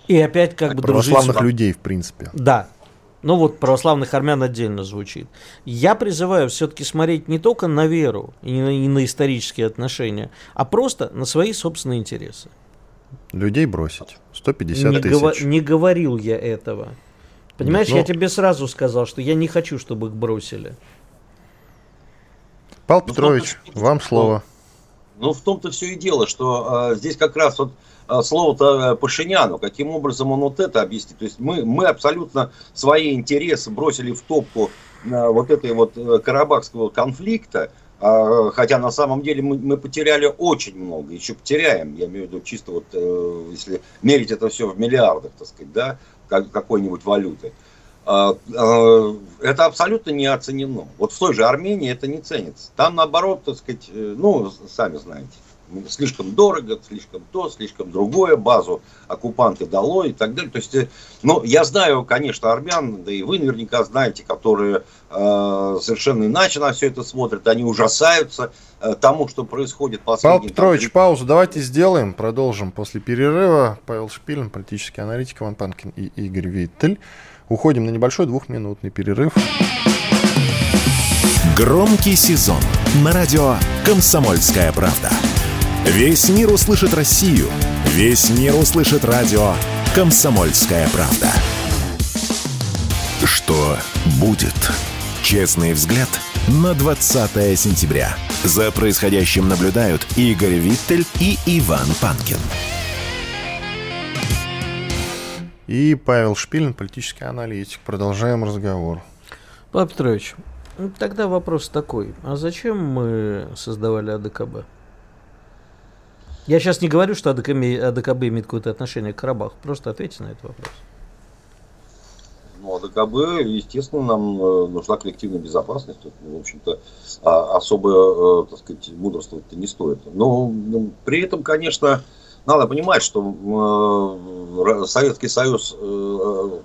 И опять как бы
Православных дружить... людей, в принципе.
Да. Ну вот православных армян отдельно звучит. Я призываю все-таки смотреть не только на веру и на, и на исторические отношения, а просто на свои собственные интересы.
Людей бросить. 150
не
тысяч. Гова-
не говорил я этого. Понимаешь, Нет, ну... я тебе сразу сказал, что я не хочу, чтобы их бросили.
Павел ну, Петрович, вам слово.
Ну, в том-то все и дело, что э, здесь как раз вот Э, слово-то э, Пашиняну, каким образом он вот это объяснит. То есть мы, мы абсолютно свои интересы бросили в топку э, вот этой вот карабахского конфликта, а, хотя на самом деле мы, мы потеряли очень много, еще потеряем, я имею в виду чисто вот, если мерить это все в миллиардах, так сказать, да, как, какой-нибудь валюты. А, это абсолютно не оценено. Вот в той же Армении это не ценится. Там наоборот, так сказать, ну, сами знаете слишком дорого, слишком то, слишком другое, базу оккупанты дало и так далее. То есть, э, ну, я знаю, конечно, армян, да и вы наверняка знаете, которые э, совершенно иначе на все это смотрят, они ужасаются э, тому, что происходит
последние... Павел Петрович, там... паузу давайте сделаем, продолжим после перерыва. Павел Шпилин, политический аналитик Иван Панкин и Игорь Виттель. Уходим на небольшой двухминутный перерыв.
Громкий сезон на радио «Комсомольская правда». Весь мир услышит Россию. Весь мир услышит радио «Комсомольская правда». Что будет? Честный взгляд на 20 сентября. За происходящим наблюдают Игорь Виттель и Иван Панкин.
И Павел Шпилин, политический аналитик. Продолжаем разговор.
Павел Петрович, тогда вопрос такой. А зачем мы создавали АДКБ? Я сейчас не говорю, что АДКБ, АДКБ имеет какое-то отношение к Карабаху. Просто ответьте на этот вопрос.
Ну, АДКБ, естественно, нам э, нужна коллективная безопасность. В общем-то, а, особо, э, так сказать, мудрствовать-то не стоит. Но ну, при этом, конечно, надо понимать, что э, Советский Союз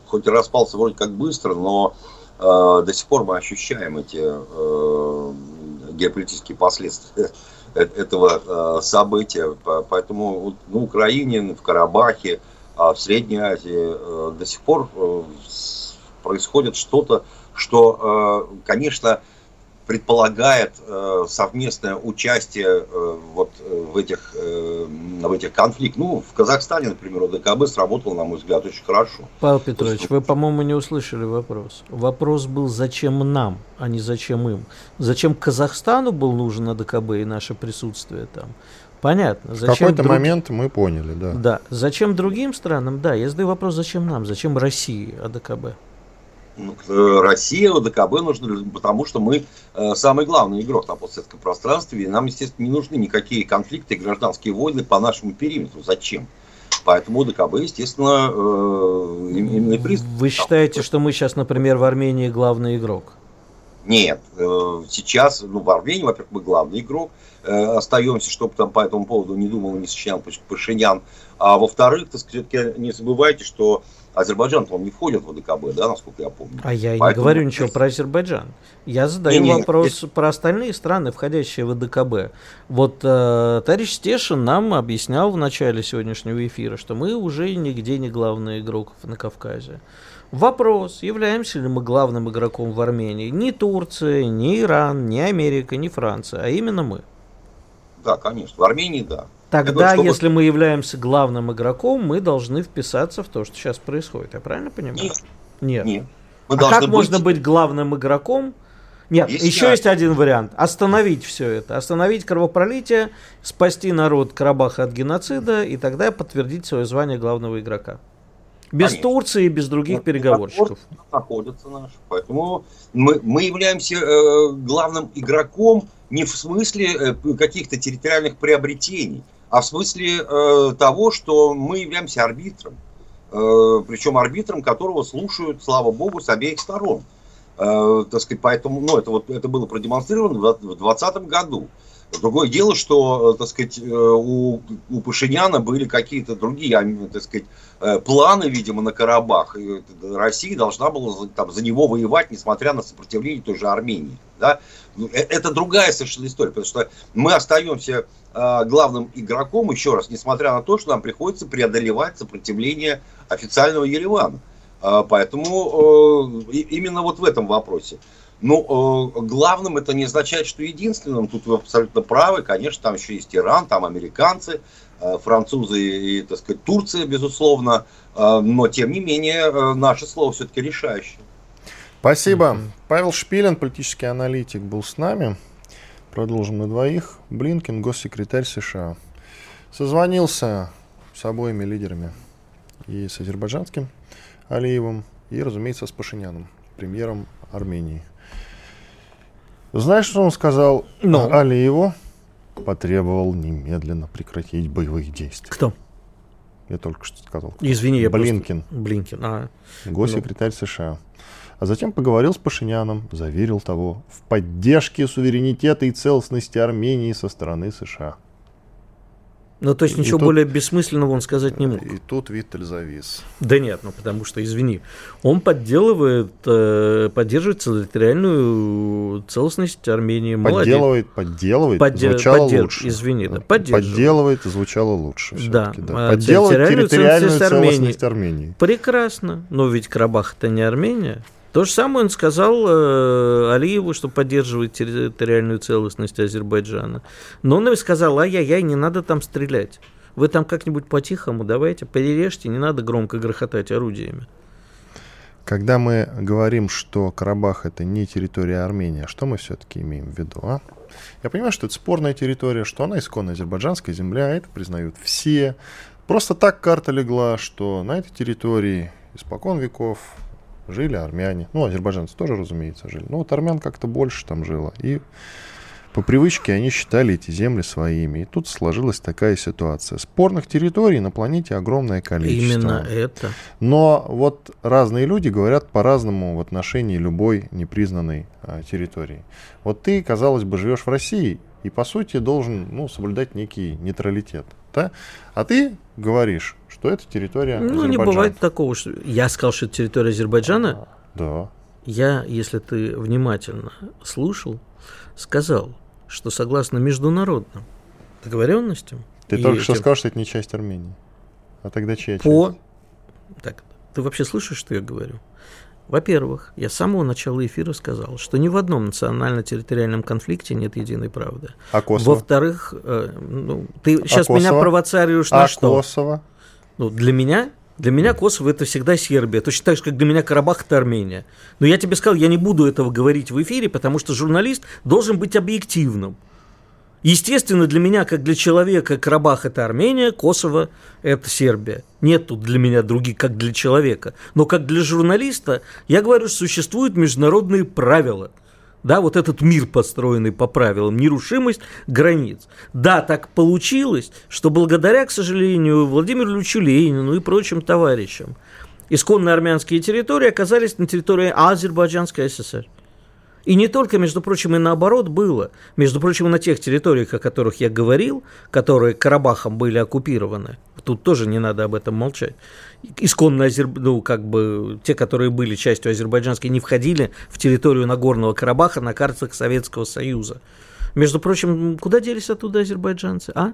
хоть и распался вроде как быстро, но до сих пор мы ощущаем эти геополитические последствия этого события. Поэтому на Украине, в Карабахе, а в Средней Азии до сих пор происходит что-то, что, конечно, предполагает э, совместное участие э, вот э, в этих, э, в этих конфликтах. Ну, в Казахстане, например, ОДКБ сработал, на мой взгляд, очень хорошо.
Павел Петрович, есть, вы, по-моему, не услышали вопрос. Вопрос был, зачем нам, а не зачем им. Зачем Казахстану был нужен ОДКБ и наше присутствие там? Понятно.
Зачем в какой-то друг... момент мы поняли, да.
Да. Зачем другим странам? Да, я задаю вопрос, зачем нам? Зачем России ОДКБ?
Э, Россия, ОДКБ нужны, потому что мы э, самый главный игрок на постсоветском пространстве, и нам, естественно, не нужны никакие конфликты и гражданские войны по нашему периметру. Зачем? Поэтому ОДКБ, естественно, э, именно и приз.
Вы считаете, что мы сейчас, например, в Армении главный игрок?
Нет, сейчас, ну, в Армении, во-первых, мы главный игрок, остаемся, чтобы там по этому поводу не думал, не сочинял Пашинян. А во-вторых, так сказать, не забывайте, что Азербайджан, по-моему, не входит в ОДКБ, да, насколько я помню.
А я Поэтому... не говорю ничего про Азербайджан. Я задаю не, не, вопрос не. про остальные страны, входящие в ОДКБ. Вот э, товарищ Стешин нам объяснял в начале сегодняшнего эфира, что мы уже нигде не главный игрок на Кавказе. Вопрос, являемся ли мы главным игроком в Армении? Ни Турция, ни Иран, ни Америка, ни Франция, а именно мы.
Да, конечно, в Армении да.
Тогда, чтобы... если мы являемся главным игроком, мы должны вписаться в то, что сейчас происходит. Я правильно понимаю?
Нет. Нет. Нет.
Мы а как быть... можно быть главным игроком? Нет, есть еще есть один вариант. Остановить все это. Остановить кровопролитие, спасти народ Карабаха от геноцида и тогда подтвердить свое звание главного игрока. Без Конечно. Турции и без других ну, переговорщиков.
Находятся наши. Поэтому мы, мы являемся э, главным игроком не в смысле э, каких-то территориальных приобретений, а в смысле э, того, что мы являемся арбитром. Э, причем арбитром, которого слушают, слава богу, с обеих сторон. Э, так сказать, поэтому, ну, это, вот, это было продемонстрировано в 2020 году. Другое дело, что, э, так сказать, э, у, у Пашиняна были какие-то другие, так сказать, э, планы, видимо, на Карабах. И Россия должна была там, за него воевать, несмотря на сопротивление той же Армении. Да? Ну, это другая совершенно история, потому что мы остаемся главным игроком, еще раз, несмотря на то, что нам приходится преодолевать сопротивление официального Еревана. Поэтому именно вот в этом вопросе. Ну, э, главным это не означает, что единственным. Тут вы абсолютно правы. Конечно, там еще есть Иран, там американцы, э, французы и, так сказать, Турция, безусловно. Э, но, тем не менее, наше слово все-таки решающее.
Спасибо. Mm-hmm. Павел Шпилин, политический аналитик, был с нами. Продолжим на двоих. Блинкин, госсекретарь США. Созвонился с обоими лидерами. И с азербайджанским Алиевым, и, разумеется, с Пашиняном, премьером Армении. Знаешь, что он сказал
Но.
Алиеву? Потребовал немедленно прекратить боевых действий.
Кто?
Я только что сказал.
Извини, я
Блинкин.
Просто... Блинкин, а.
Госсекретарь ну. США. А затем поговорил с Пашиняном, заверил того в поддержке суверенитета и целостности Армении со стороны США.
Ну, то есть
И
ничего
тут-
более бессмысленного он сказать не мог.
И тут Виттель завис.
Да нет, ну потому что, извини, он подделывает, э, поддерживает территориальную целостность Армении. Молодец.
Подделывает, подделывает,
Подде-
звучало
поддерж-
лучше.
извини, да, поддерживает.
Подделывает, звучало лучше.
Да,
всё-таки,
а
Подделывает
территориальную
территориальную
целостность Армении.
целостность Армении.
Прекрасно, но ведь Карабах это не Армения. То же самое он сказал э, Алиеву, что поддерживает территориальную целостность Азербайджана. Но он им сказал, ай-яй-яй, не надо там стрелять. Вы там как-нибудь по-тихому давайте, перережьте, не надо громко грохотать орудиями.
Когда мы говорим, что Карабах это не территория Армении, что мы все-таки имеем в виду? А? Я понимаю, что это спорная территория, что она исконно азербайджанская земля, это признают все. Просто так карта легла, что на этой территории испокон веков жили армяне. Ну, азербайджанцы тоже, разумеется, жили. Но вот армян как-то больше там жило. И по привычке они считали эти земли своими. И тут сложилась такая ситуация. Спорных территорий на планете огромное количество.
Именно это.
Но вот разные люди говорят по-разному в отношении любой непризнанной а, территории. Вот ты, казалось бы, живешь в России и, по сути, должен ну, соблюдать некий нейтралитет. Да? А ты говоришь, что это территория
Ну, не
Азербайджана.
бывает такого, что... Я сказал, что это территория Азербайджана.
Да.
Я, если ты внимательно слушал, сказал, что согласно международным договоренностям...
Ты только что
этим-
сказал, что это не часть Армении. А тогда чья
По...
часть?
Так, ты вообще слышишь, что я говорю? Во-первых, я с самого начала эфира сказал, что ни в одном национально-территориальном конфликте нет единой правды.
А Косово?
Во-вторых, э, ну, ты сейчас меня
Косово?
провоцируешь на
А
что?
Косово?
Ну, для меня, для меня Косово это всегда Сербия, точно так же, как для меня Карабах это Армения. Но я тебе сказал, я не буду этого говорить в эфире, потому что журналист должен быть объективным. Естественно, для меня, как для человека, Карабах это Армения, Косово это Сербия. Нет тут для меня других, как для человека. Но как для журналиста, я говорю, что существуют международные правила. Да, вот этот мир, построенный по правилам, нерушимость границ. Да, так получилось, что благодаря, к сожалению, Владимиру Ильичу Ленину и прочим товарищам, исконно армянские территории оказались на территории Азербайджанской ССР. И не только, между прочим, и наоборот было. Между прочим, на тех территориях, о которых я говорил, которые Карабахом были оккупированы, тут тоже не надо об этом молчать. Исконно Азер... ну, как бы, те, которые были частью азербайджанской, не входили в территорию Нагорного Карабаха на картах Советского Союза. Между прочим, куда делись оттуда азербайджанцы, а?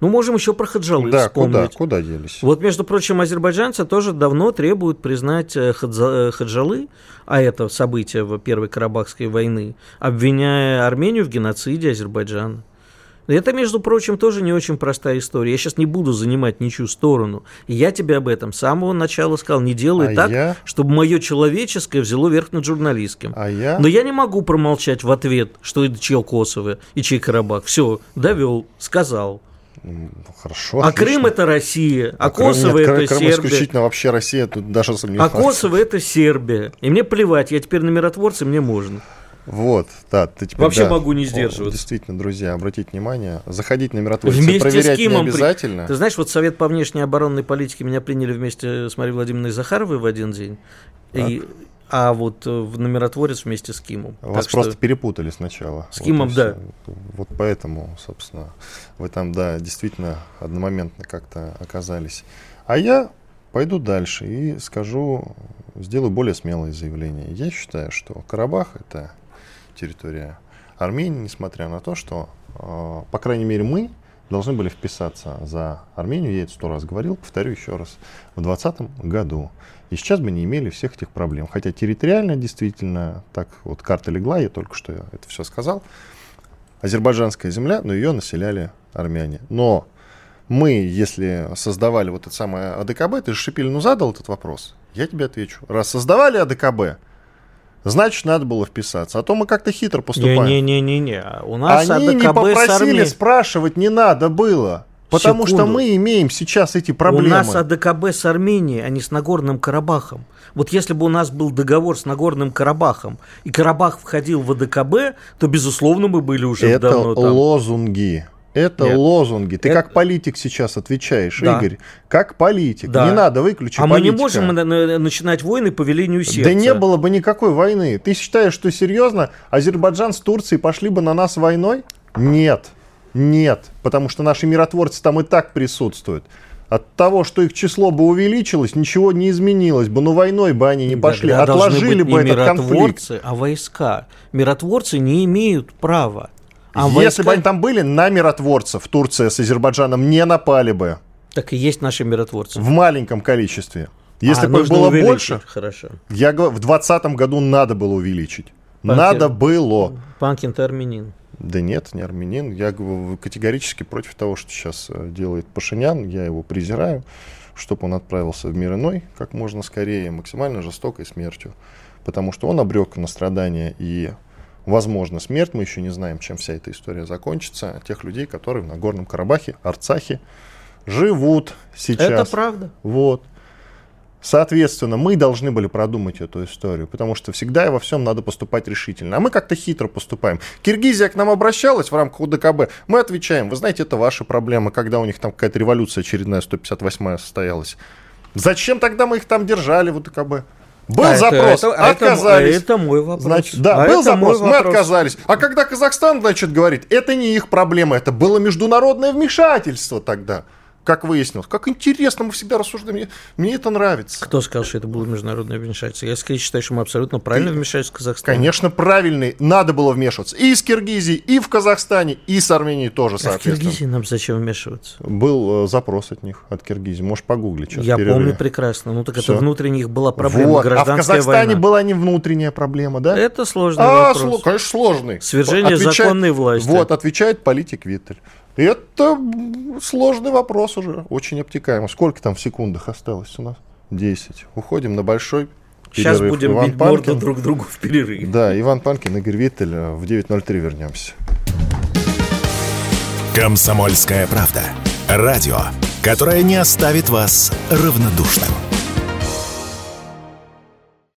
Ну, можем еще про Хаджалы
Да,
вспомнить.
куда, куда делись?
Вот, между прочим, азербайджанцы тоже давно требуют признать э, Хадза- э, Хаджалы, а это событие в Первой Карабахской войны, обвиняя Армению в геноциде Азербайджана. Это, между прочим, тоже не очень простая история. Я сейчас не буду занимать ничью сторону. Я тебе об этом с самого начала сказал. Не делай
А
так,
я-
чтобы мое человеческое взяло верх над журналистским.
А я...
Но я не могу промолчать в ответ, что это чье Косово и чей Карабах. Все, довел, сказал.
М, Хорошо,
А
отлично.
Крым это Россия, а,
Крым-
Косово
нет,
это
Крым
Сербия.
исключительно вообще Россия, тут даже
А
сомневаюсь.
Косово это Сербия. И мне плевать, я теперь на миротворца, мне можно.
Вот, да, ты теперь,
Вообще
да.
могу не
О,
сдерживаться.
Действительно, друзья, обратите внимание, заходить на миротворца
Вместе
проверять
с Кимом
не
при-
обязательно.
Ты знаешь, вот Совет по внешней оборонной политике меня приняли вместе с Марией Владимировной Захаровой в один день. И, а вот э, в на миротворец вместе с Кимом.
Вас
Так
просто
что-
перепутали сначала.
С
Вот
Кимом,
и
да.
Вот поэтому, собственно, вы там, да, действительно одномоментно как-то оказались. А я пойду дальше и скажу, сделаю более смелое заявление. Я считаю, что Карабах это территория Армении, несмотря на то, что, э, по крайней мере, мы должны были вписаться за Армению, я это сто раз говорил, повторю еще раз, в 2020 году. И сейчас бы не имели всех этих проблем. Хотя территориально действительно, так вот карта легла, я только что это все сказал, азербайджанская земля, но ее населяли армяне. Но мы, если создавали вот это самое АДКБ, ты же Шипиль, ну задал этот вопрос, я тебе отвечу. Раз создавали АДКБ, значит, надо было вписаться. А то мы как-то хитро поступаем.
Не-не-не-не. У нас
Они не
АДКБ с
попросили,
Арменией.
что не надо было. Потому что
Секунду.
мы имеем сейчас эти проблемы.
У нас АДКБ с Арменией, а не с Нагорным Карабахом. Вот если бы у нас был договор с Нагорным Карабахом, и Карабах входил в АДКБ, то, безусловно, мы были уже
Это
давно там.
лозунги. Это
Нет.
лозунги. Ты
Это-
как политик сейчас отвечаешь,
Да.
Игорь. Как политик.
Да.
Не надо, выключи
А мы не
политика.
можем на- на- начинать войны по велению сердца.
Да не было бы никакой войны. Ты считаешь, что серьезно Азербайджан с Турцией пошли бы на нас войной? Нет. Нет, потому что наши миротворцы там и так присутствуют. От того, что их число бы увеличилось, ничего не изменилось бы. Но войной бы они не пошли.
Тогда
Отложили бы
не
этот конфликт.
миротворцы, а войска. Миротворцы не имеют права. А
Если
войска...
бы они там были, на миротворцев Турция с Азербайджаном не напали бы.
Так и есть наши миротворцы.
В маленьком количестве. Если
А,
бы их было
увеличить.
больше,
Хорошо.
я говорю, в 2020 году надо было увеличить.
Панкин.
Надо было.
Панкин армянин.
Да нет, не армянин. Я категорически против того, что сейчас э, делает Пашинян. Я его презираю, чтобы он отправился в мир иной как можно скорее, максимально жестокой смертью. Потому что он обрек на страдания и, возможно, смерть. Мы еще не знаем, чем вся эта история закончится. Тех людей, которые в Нагорном Карабахе, Арцахе живут сейчас.
Это правда.
Вот. Соответственно, мы должны были продумать эту историю, потому что всегда и во всем надо поступать решительно. А мы как-то хитро поступаем. Киргизия к нам обращалась в рамках УДКБ, мы отвечаем, вы знаете, это ваша проблема, когда у них там какая-то революция очередная 158-я состоялась. Зачем тогда мы их там держали в УДКБ? Был
А это-
запрос,
это- а это-
отказались.
Это, мой вопрос.
Значит, да,
А
был
это
запрос, мы
вопрос.
отказались. А когда Казахстан, значит, говорит, это не их проблема, это было международное вмешательство тогда. Как выяснилось. Как интересно, мы всегда рассуждаем. Мне, мне это нравится.
Кто сказал, что это было международное вмешательство? Я скорее считаю, что мы абсолютно правильно вмешались в Казахстан.
Конечно, правильный. Надо было вмешиваться. И с Киргизией, и в Казахстане, и с Арменией тоже,
А в
соответственно.
Киргизии нам зачем вмешиваться?
Был э, запрос от них, от Киргизии. Можешь погуглить сейчас.
Я
перерыве.
помню прекрасно. Ну так
Всё.
это внутренних их была проблема,
Вот. А в
гражданская
Казахстане
война.
была не внутренняя проблема, да?
Это сложный
а,
вопрос.
сло- конечно, сложный.
Свержение законной власти.
Вот, отвечает политик Виттель. Это сложный вопрос уже, очень обтекаемо. Сколько там в секундах осталось у нас? 10. Уходим на большой
Сейчас
перерыв.
будем
Иван
бить морду
Панкин.
друг другу в перерыве.
Да, Иван Панкин, Игорь Виттель. э, В 9.03 вернемся.
«Комсомольская правда». Радио, которое не оставит вас равнодушным.